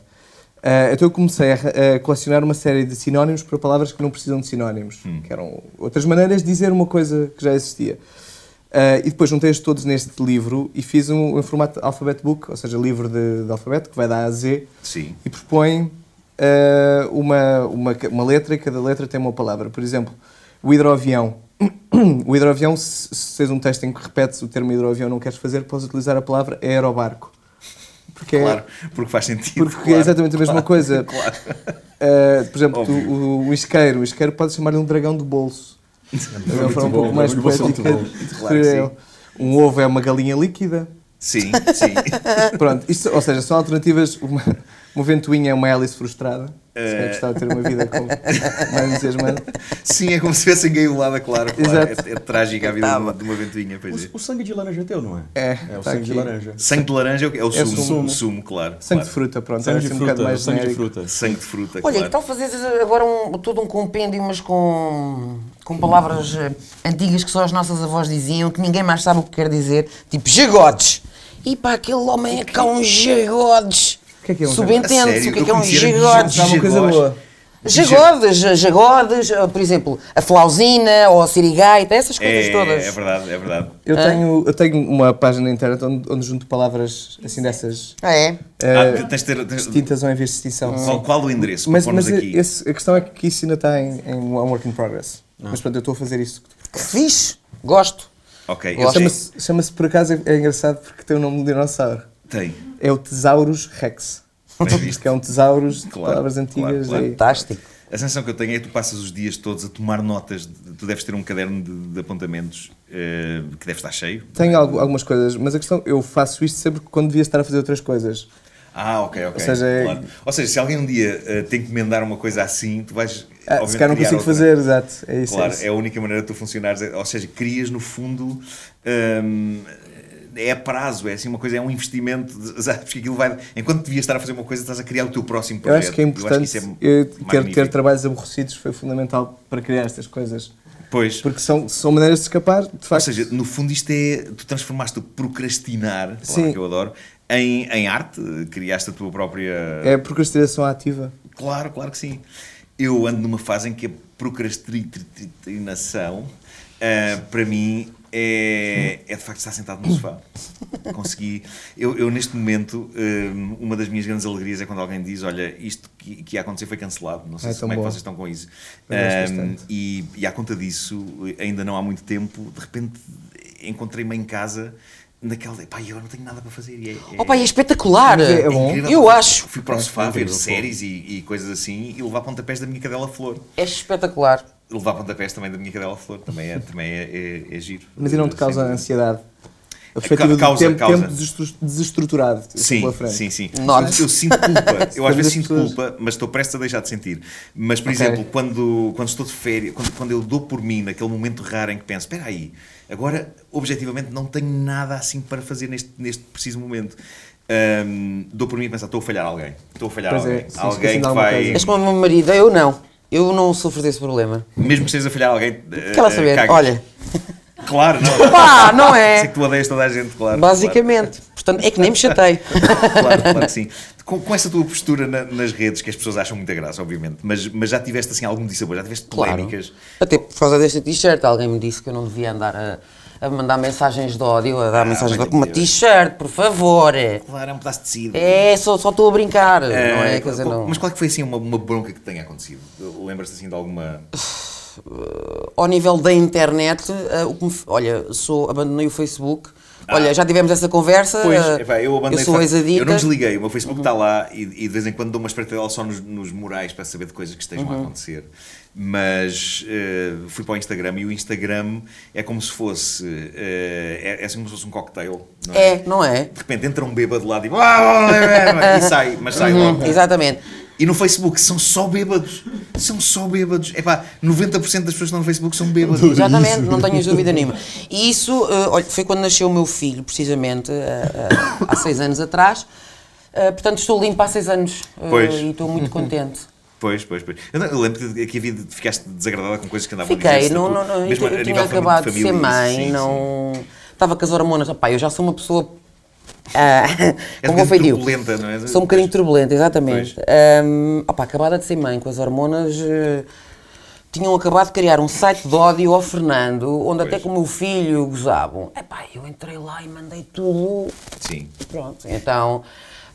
Ah, então eu comecei a, a colecionar uma série de sinónimos para palavras que não precisam de sinónimos, que eram outras maneiras de dizer uma coisa que já existia. Ah, e depois juntei-os todos neste livro e fiz um, em formato alphabet book, ou seja, livro de, de alfabeto, que vai da A a Z, Sim. e propõe ah, uma, uma, uma letra e cada letra tem uma palavra. Por exemplo, o hidroavião. O hidroavião, se, se fez um texto em que repetes o termo hidroavião não queres fazer, podes utilizar a palavra aerobarco. Porque, é- Claro, porque faz sentido. porque é claro. exatamente a mesma Claro, coisa. Claro. Ah, por exemplo, tu- o, o isqueiro. O isqueiro pode chamar-lhe um dragão de bolso. É uma forma um pouco mais poética Claro que. Um ovo é uma galinha líquida. Sim, sim. Pronto, isto, ou seja, são alternativas. Uma, uma ventoinha é uma hélice frustrada. Se Eh. calhar gostava de ter uma vida com mais entusiasmante. Sim, é como se tivessem gaiolada, claro. claro. Exato. É, é trágica a vida de uma, de uma ventoinha, pois é. O, o sangue de laranja é teu, não é? É, É o tá sangue de aqui. laranja. Sangue de laranja é o- é o É sumo, sumo. sumo, claro. Sangue claro. de fruta, pronto. Sangue de assim um fruta, bocado mais sangue de fruta. Sangue de fruta, Olha, claro. que tal fazes agora um, todo um compêndio, mas com, com palavras eh, antigas que só as nossas avós diziam, que ninguém mais sabe o que quer dizer, tipo jagodes. E pá, aquele homem é cá uns jagodes. O que é que é um Subentende-se o que é que é um conhecia jagodes. Uma coisa boa. Jagodes, eh, por exemplo, a flausina ou a sirigaita, essas coisas É, todas. é verdade, é verdade. Eu tenho, eu tenho uma página na internet onde, onde junto palavras assim dessas Ah, é? eh, Ah, tens de ter, tens- extintas ou em vias de extinção. qual, qual o endereço? Mas, mas aqui? esse- a questão é que isso ainda está em, em um work in progress. Mas pronto, eu estou a fazer isso. Que fixe, gosto. Ok. Chama-se, chama-se por acaso, é, é engraçado porque tem o nome de dinossauro. Tem. É o Tesaurus Rex. Que é um Tesaurus de Claro, palavras claro, antigas. claro. aí. Fantástico. A sensação que eu tenho é que tu passas os dias todos a tomar notas. de- tu deves ter um caderno de, de apontamentos eh, que deve estar cheio. Tenho algu- algumas coisas, mas a questão, eu faço isto sempre quando devia estar a fazer outras coisas. Ah, ok, ok. Ou seja, é- Claro. Ou seja, se alguém um dia eh, tem que emendar uma coisa assim, tu vais. Ah, se calhar não consigo outra. fazer, exato. É isso. Claro, é isso. é a única maneira de tu funcionares. é- Ou seja, crias no fundo. hum, é a prazo, é assim uma coisa, é um investimento, sabes? Porque aquilo vai. Enquanto devias estar a fazer uma coisa, estás a criar o teu próximo Eu projeto. acho que é importante. isso é eu- ter, ter trabalhos aborrecidos foi fundamental para criar estas coisas. Pois. Porque são, são maneiras de escapar, de Ou facto. seja, no fundo isto é. Tu transformaste o procrastinar, Sim. que eu adoro, em, em arte, criaste a tua própria. É procrastinação ativa. Claro, claro que sim. Eu ando numa fase em que a procrastinação, ah, para mim, é, é de facto estar sentado no sofá. Consegui. Eu, eu, neste momento, ah, uma das minhas grandes alegrias é quando alguém diz: Olha, isto que, que ia acontecer foi cancelado. Não sei É se como é que bom. vocês estão com isso. Bastante. e, e à conta disso, ainda não há muito tempo, de repente encontrei-me em casa. Naquela, pá, eu não tenho nada para fazer. E é, é- Opa, é espetacular. É bom. incrível. Eu acho. Fui para o sofá ver séries e, e coisas assim e levar pontapés da minha cadela flor. É espetacular. Levar pontapés também da minha cadela flor também é, também é, é, é giro. Mas e não te causa ansiedade? A perspectiva causa, do tempo, causa. tempo desestru- desestruturado assim Sim, pela frente. sim, sim. Nossa. Eu, sinto culpa. Eu às vezes sinto pessoas. culpa, mas estou prestes a deixar de sentir. Mas, por Ok. exemplo, quando, quando estou de férias, quando, quando eu dou por mim, naquele momento raro em que penso, espera aí, agora, objetivamente, não tenho nada assim para fazer neste, neste preciso momento. Ahm, dou por mim a pensar, estou a falhar alguém. Estou a falhar Pois é, alguém. sim, alguém que vai... És como o meu marido, eu não. Eu não sofro desse problema. Mesmo que estejas a falhar alguém... Quer lá eh, saber? cagas. Olha, Claro, não. pá, não Sei é? que tu odeias toda a gente, claro. Basicamente. Portanto, é que nem me chatei. Claro, claro, claro que sim. Com, com essa tua postura na- nas redes, que as pessoas acham muita graça, obviamente, mas, mas já tiveste assim algum dissabor, já tiveste polémicas. Até por causa desta t-shirt, alguém me disse que eu não devia andar a, a mandar mensagens de ódio, a dar mensagens de ódio. Uma t-shirt, por favor. Claro, é um pedaço de tecido. É, só só estou a brincar, não Eh, é? Quer dizer, não. Mas qual é que foi assim uma, uma bronca que tenha acontecido? Lembras-te assim de alguma. Ao nível da internet, o que me f- olha, sou, abandonei o Facebook. Olha, já tivemos essa conversa. Ah. Pois, epá, eu abandonei. sou de ex-adicta. Eu não desliguei, o meu Facebook está lá e, e de vez em quando dou uma espreitadela só nos, nos murais para saber de coisas que estejam Uhum. a acontecer. Mas eh, fui para o Instagram e o Instagram é como se fosse. eh, é, é assim como se fosse um cocktail. Não é? É, não é? De repente entra um bêbado lá tipo, e sai, mas sai logo. Uhum, Exatamente. E no Facebook são só bêbados. São só bêbados. Epá, 90% das pessoas que estão no Facebook são bêbados. Exatamente, não tenho dúvida nenhuma. E isso, eh, olha, foi quando nasceu o meu filho, precisamente, eh, eh, há seis anos atrás. Portanto, estou limpa há seis anos Pois. e estou muito contente. Pois, pois, pois. Eu, não- eu lembro que havia, de- ficaste desagradada com coisas que andavam a Fiquei, dizer não, não, não, eu, mesmo a eu tinha de acabado de ser mãe, sim, sim. não. Estava com as hormonas. Opá, eu já sou uma pessoa. Ah, És com um feitio. turbulenta, não é? Sou um bocadinho turbulenta, exatamente. Um, opá, acabada de ser mãe com as hormonas. eh, tinham acabado de criar um site de ódio ao Fernando, onde até Pois. com o meu filho gozavam. Epá, eu entrei lá e mandei tudo Sim. Pronto, então,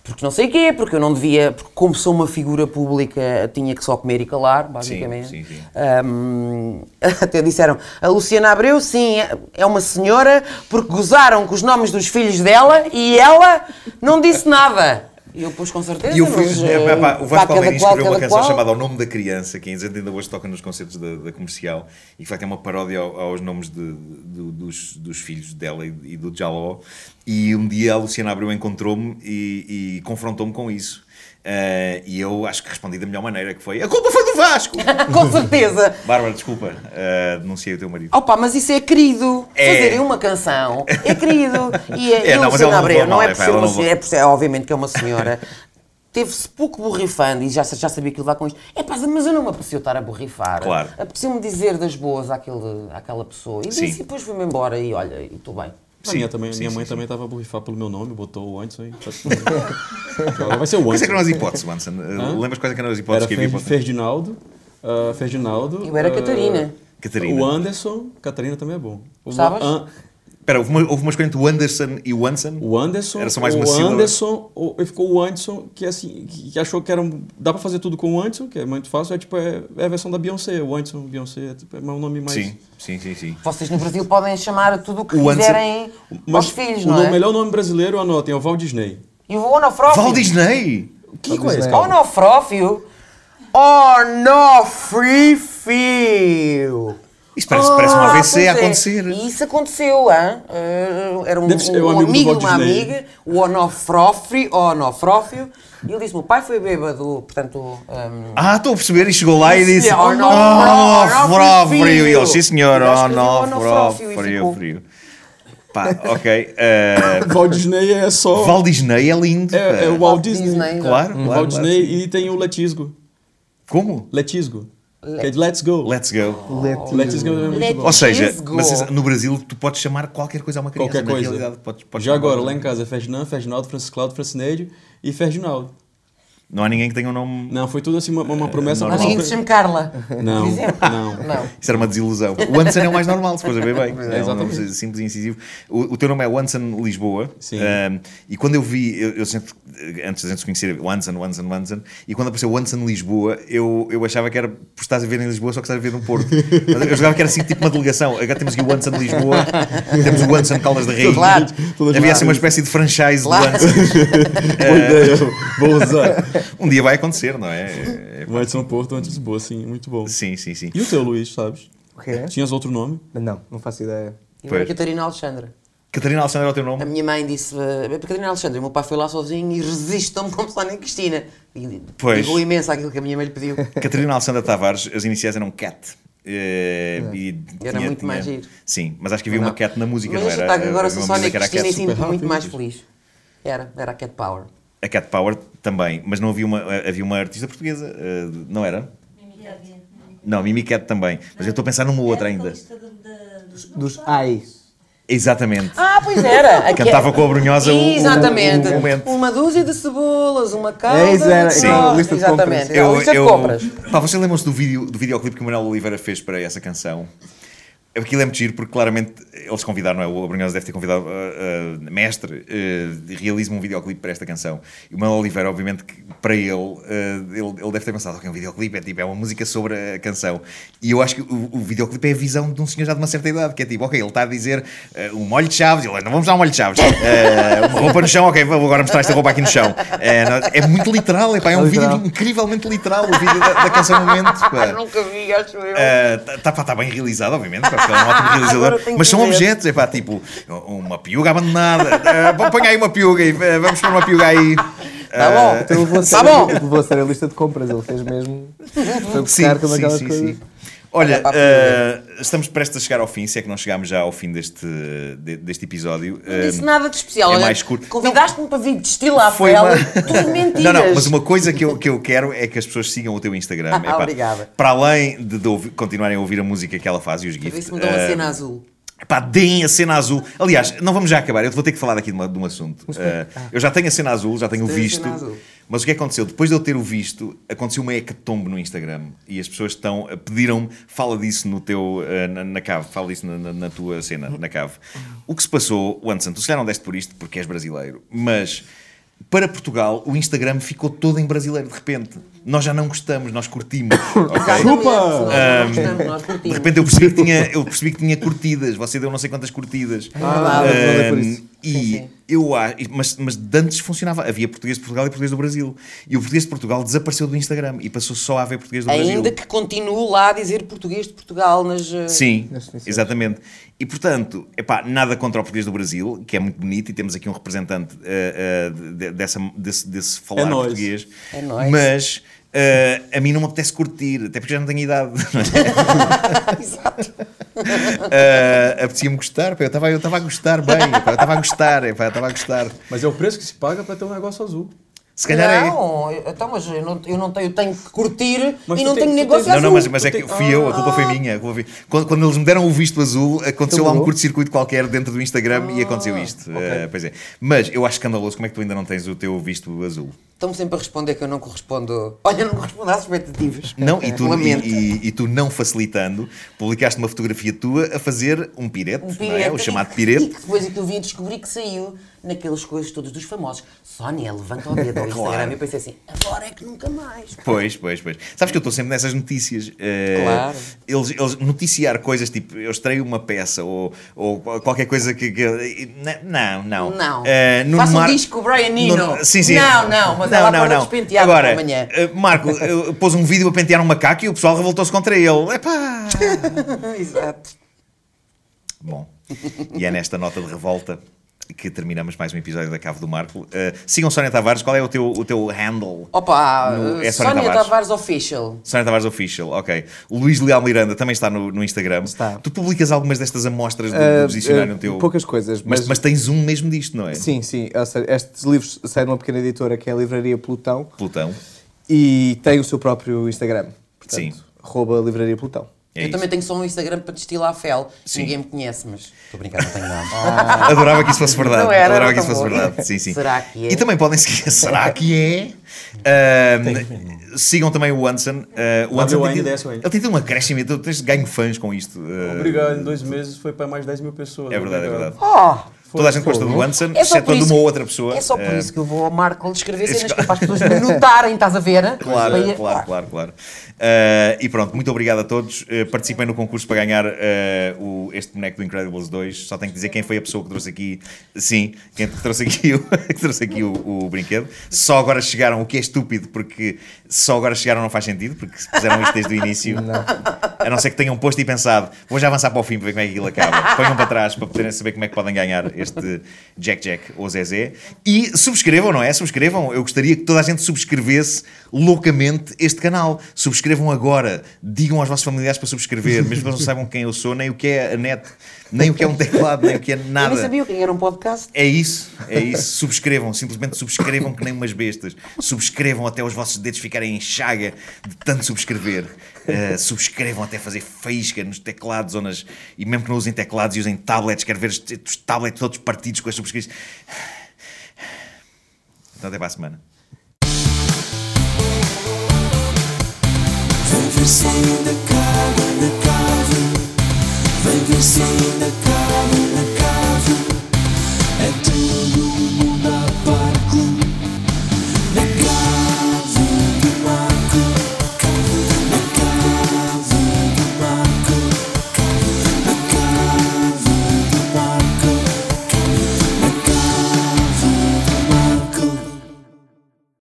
porque não sei o quê, porque eu não devia, porque como sou uma figura pública, tinha que só comer e calar, basicamente. sim, sim. Ahm, até disseram, a Luciana Abreu, sim, é- é uma senhora, porque gozaram com os nomes dos filhos dela e ela não disse nada. E eu pus com certeza, E eu fui, mas, é, eh, pá, o Vasco qual, escreveu uma canção qual. chamada Ao Nome da Criança, que ainda hoje toca nos concertos da, da comercial, e que ter uma paródia ao- aos nomes de- de- dos, dos filhos dela e, e do Jaló. E um dia a Luciana Abreu encontrou-me e, e confrontou-me com isso. Eh, e eu acho que respondi da melhor maneira, que foi A culpa foi do Vasco! com certeza. Bárbara, desculpa, eh, denunciei o teu marido. Opa, mas isso é querido. É. Fazerem uma canção é querido. E É, e a não, mas ela não Abreu, não mal, é é por ser uma não senhora, é por ser, obviamente que é uma senhora. Teve-se pouco borrifando e já, já sabia que levar com isto. É pá, mas eu não me apeteceu estar a borrifar. Claro. Apeteceu-me dizer das boas àquele, àquela pessoa. E Sim. disse, e depois fui-me embora e olha, estou bem. A minha, também, sim, minha sim, mãe sim. também estava a borrifar pelo meu nome, botou o Anderson aí. Agora vai ser o Quais é que eram Anderson. as hipóteses? Eh, Lembras quais é que eram as hipóteses Era que havia? Fer- Ferdinaldo, ah, Ferdinaldo. Eu era ah, Catarina. Catarina. O Anderson, Catarina também é bom. O? An- Espera, houve uma, houve uma escolha entre o Anderson e o Anson? O Anderson, Era só mais uma o sílaba? Anderson, o, e ficou o Anderson, que assim, que que achou que era um, dá pra fazer tudo com o Anderson, que é muito fácil, é tipo, é, é a versão da Beyoncé, o Anderson, Beyoncé, é, tipo, é um nome mais... Sim, sim, sim, sim. Vocês no Brasil podem chamar tudo o que O quiserem Mas aos filhos, o não nome- é? melhor nome brasileiro, anotem, é o Walt Disney. E o Onofrófio. Val Disney! Que é esse, Disney. cara? Onofrófio. Onofrífio. Isso parece, parece um AVC a pois é. acontecer. E isso aconteceu, hein? Eh, era um, ser um o amigo uma Disney. amiga, o Onofrófio, Onofrófio, e ele disse: meu pai foi bêbado, portanto. ehm, Ah, estou a perceber. E chegou lá e disse: é, Oh, Onofrófio. frio. E ele, sim senhor, Eu oh, escrevi não, Onofrófio e frio, ficou. frio. Pá, ok. eh, Walt Disney é só... Walt Disney é lindo. é, é o Walt Disney. Disney. Claro, O claro. Walt Disney e tem o Letisgo. Como? Letisgo. É de Let's Go. Let's go. O Letisgo é muito Let- bom. Ou seja, Let's go. mas no Brasil tu podes chamar qualquer coisa a uma criança. Qualquer Na coisa. realidade, podes, podes Já agora, lá em casa é Ferdinand, Ferdinaldo, Francisco Cláudio, Francinédio e Ferdinaldo. Não há ninguém que tenha um nome. Não, foi tudo assim uma, uma promessa. não, Há ninguém que se chame Carla. Não, não. Não. Isso era uma desilusão. O Anson é o mais normal, se fores a ver bem. É, um exatamente. nome simples e incisivo. O, o teu nome é Anson Lisboa. Sim. Um, e quando eu vi, eu, eu sempre, antes da gente se conhecer, Anson, o Anson, e quando apareceu o Anson Lisboa, eu, eu achava que era por estás a ver em Lisboa, só que estás a ver no Porto. Eu jogava que era assim tipo uma delegação. Agora temos aqui o Anson Lisboa, temos o Anson Caldas da Rainha. Claro. Havia assim uma espécie de franchise Claro. do Anson. Boa ideia, vou usar. Um dia vai acontecer, não é? É- é- O Edson Porto, antes Lisboa, sim, muito bom. Sim, sim, sim. E o teu, Luís, sabes? O quê? Tinhas outro nome? Não, não faço ideia. Eu era. Catarina Alexandra. Catarina Alexandre é o teu A nome? minha mãe disse, eh, Catarina Alexandra, o meu pai foi lá sozinho e resistam-me como Sónia Cristina. E Pois. ligou imenso àquilo que a minha mãe lhe pediu. Catarina Alexandra Tavares, as iniciais eram Cat. Eh, e Era tinha- muito mais tinha- giro. Sim, mas acho que havia uma. Cat na música, Mas não era? que agora sou Sónia era a Cristina e sinto-me muito mais feliz. Era, era a Cat Power. A Cat Power também, mas não havia uma, havia uma artista portuguesa, eh, não era? Não, Mimi Cat também, mas eu estou a pensar numa outra ainda. Dos ais. Exatamente. Ah, pois era. Cantava com a Brunhosa o- o- Exatamente. o momento. Uma dúzia de cebolas, uma calda. É, isso era, Sim. aquela lista de Exatamente. compras. Eu, lista de compras. Pá, vocês lembram-se do, vídeo, do videoclipe que o Manuel Oliveira fez para essa canção? Aquilo é muito giro porque claramente eles convidaram, não é? O Abrunhosa deve ter convidado uh, uh, mestre, uh, realiza-me um videoclipe para esta canção. E o Manuel Oliveira, obviamente, que para ele, uh, ele, ele deve ter pensado, ok, um videoclipe é tipo, é uma música sobre a canção. E eu acho que o, o videoclipe é a visão de um senhor já de uma certa idade, que é tipo, ok, ele está a dizer uh, um molho de chaves, ele, não vamos dar um molho de chaves, Uh, uma roupa no chão, ok, vou agora mostrar esta roupa aqui no chão. É, não- é muito literal, epá, é um Literal. vídeo incrivelmente literal, o vídeo da, da canção Momento. pá. Nunca vi, acho eu. Está tá, bem realizado, obviamente, ele é um ótimo realizador. Mas são ver. objetos, é pá, tipo uma piuga abandonada. Uh, põe aí uma piuga e uh, vamos pôr uma piuga aí. Tá bom. Uh, Então levou a Tá sério- bom. a sério a lista de compras, ele fez mesmo. Foi Sim, buscar como sim, aquelas sim, coisas. sim. Olha, Olha, uh, estamos prestes a chegar ao fim, se é que não chegámos já ao fim deste, de- deste episódio. Não disse Uh, nada de especial. é olha, mais curto. Convidaste-me para vir de estilo à Foi pele. uma- Tudo mentiras. Não, não, mas uma coisa que eu, que eu quero é que as pessoas sigam o teu Instagram. Ah, obrigada. Para além de, de ouvir- continuarem a ouvir a música que ela faz e os Para ver GIFs. se me dão a uh, cena azul. Pá, deem a cena azul. Aliás, não vamos já acabar, eu vou ter que falar aqui de, uma- de um assunto. Uh, eu já tenho a cena azul, já tenho o visto. Mas o que aconteceu? Depois de eu ter o visto, aconteceu uma hecatombe no Instagram e as pessoas estão pediram-me, fala disso no teu, uh, na, na cave, fala disso na, na- na tua cena, na cave. O que se passou, o Anderson, tu se calhar não deste por isto porque és brasileiro, mas para Portugal o Instagram ficou todo em brasileiro de repente. Nós já não gostamos, nós curtimos. ok? Exatamente. Nós não gostamos, nós De repente eu percebi, que tinha, eu percebi que tinha curtidas. Você deu não sei quantas curtidas. Ah, Ahm, e Sim, sim. eu acho, mas, mas de antes funcionava. Havia português de Portugal e português do Brasil. E o português de Portugal desapareceu do Instagram e passou só a haver português do Brasil. Ainda que continue lá a dizer português de Portugal nas. uh, Sim, Nas exatamente. E portanto, epá, nada contra o português do Brasil, que é muito bonito, e temos aqui um representante eh, eh, de- dessa, desse, desse falar É nóis. português. É nóis. Mas eh, a mim não me apetece curtir, até porque já não tenho idade. Exato. uh, apetecia-me gostar, pá, eu estava eu estava a gostar bem, pá, eu estava a gostar, pá, eu estava a gostar. Mas é o preço que se paga para ter um negócio azul. Se calhar é. não, eu- então, mas eu não, eu não tenho, eu tenho que curtir Mas e não tem- tenho negócio tens- Não, não, azul. mas, mas é que fui eu, a culpa foi minha. a culpa foi- Quando, quando eles me deram o visto azul, aconteceu lá um curto-circuito qualquer dentro do Instagram e aconteceu isto. Uh, pois é. Mas eu acho escandaloso como é que tu ainda não tens o teu visto azul. Estão-me sempre a responder que eu não correspondo. Olha, não correspondo às expectativas. Não, e tu, e, e- e tu não facilitando, publicaste uma fotografia tua a fazer um pirete, Um é? pirete. o chamado E pirete. que depois é que eu vim descobrir que saiu naquelas coisas todas dos famosos. Sónia, levanta o dedo ao Instagram Claro. e pensei assim, agora é que nunca mais. Pois, pois, pois. Sabes que eu estou sempre nessas notícias. Uh, Claro. Eles, eles noticiar coisas tipo, eu estreio uma peça ou, ou qualquer coisa que. que- não, não. Não. Uh, Nuno Faça um disco Brian Eno. Nuno- Sim, sim. Não, não, mas ela pode despentear Agora, amanhã. uh, Marco, pôs um vídeo a pentear um macaco e o pessoal revoltou-se contra ele. Epá! Exato. Bom, e é nesta nota de revolta que terminamos mais um episódio da Cave do Marco. Uh, sigam Sónia Tavares, qual é o teu, o teu handle? Opa, No- uh, é Sónia Sónia Tavares. Tavares. Official. Sónia Tavares Official, ok. O Luís Leal Miranda também está no, no Instagram. Está. Tu publicas algumas destas amostras do, Ah, do dicionário ah, no teu. poucas coisas, Mas, mas- mas tens um mesmo disto, não é? Sim, sim. Ou seja, estes livros saem de uma pequena editora que é a Livraria Plutão Plutão. e tem o seu próprio Instagram. Portanto, Sim. arroba Livraria Plutão. É eu isso. também tenho só um Instagram para destilar a fel. Sim. Ninguém me conhece, mas estou a brincar, não tenho nada. Adorava que isso fosse verdade. Não era, Adorava era que isso tão fosse bom. verdade. Sim, sim. Será que é? E também podem seguir. Será que é? Ahm, sigam também o Anderson. Ah, o Anderson tem tido, WNDSON. ele tem tido um acréscimo. Tu tens ganho fãs com isto. Ah, Obrigado, em dois meses foi para mais 10 mil pessoas. É verdade, é Obrigado. verdade. Oh, Toda a gente gosta do Anderson, é só exceto por de isso uma que- outra pessoa. É só por Ah, isso que eu vou ao Marco escrever cenas que é para as pessoas me notarem, estás a ver? Claro, ir- claro, claro, claro. Uh, e pronto, muito obrigado a todos. Uh, participem no concurso para ganhar uh, o, este boneco do Incredibles 2. Só tenho que dizer quem foi a pessoa que trouxe aqui. Sim, quem trouxe aqui, o, que trouxe aqui o, o brinquedo. Só agora chegaram, o que é estúpido, porque só agora chegaram não faz sentido, porque se fizeram isto desde o início. A não ser que tenham posto e pensado, vou já avançar para o fim para ver como é que aquilo acaba. Ponham para trás para poderem saber como é que podem ganhar este Jack Jack ou Zezé. E subscrevam, não é? Subscrevam. Eu gostaria que toda a gente subscrevesse loucamente este canal. Subscrevam agora. Digam aos vossos familiares para subscrever, mesmo que eles não saibam quem eu sou, nem o que é a net, nem o que é um teclado, nem o que é Eu nada. nem sabia o que era um podcast. É isso, é isso. Subscrevam, simplesmente subscrevam que nem umas bestas. Subscrevam até os vossos dedos ficarem em chaga de tanto subscrever. Eh, subscrevam até fazer faísca nos teclados ou nas... E mesmo que não usem teclados e usem tablets, quero ver os, os tablets todos partidos com as subscrições. Então até para a semana. Vem ver se ainda cabe, na cabe Vem ver se ainda cabe, na cabe É tudo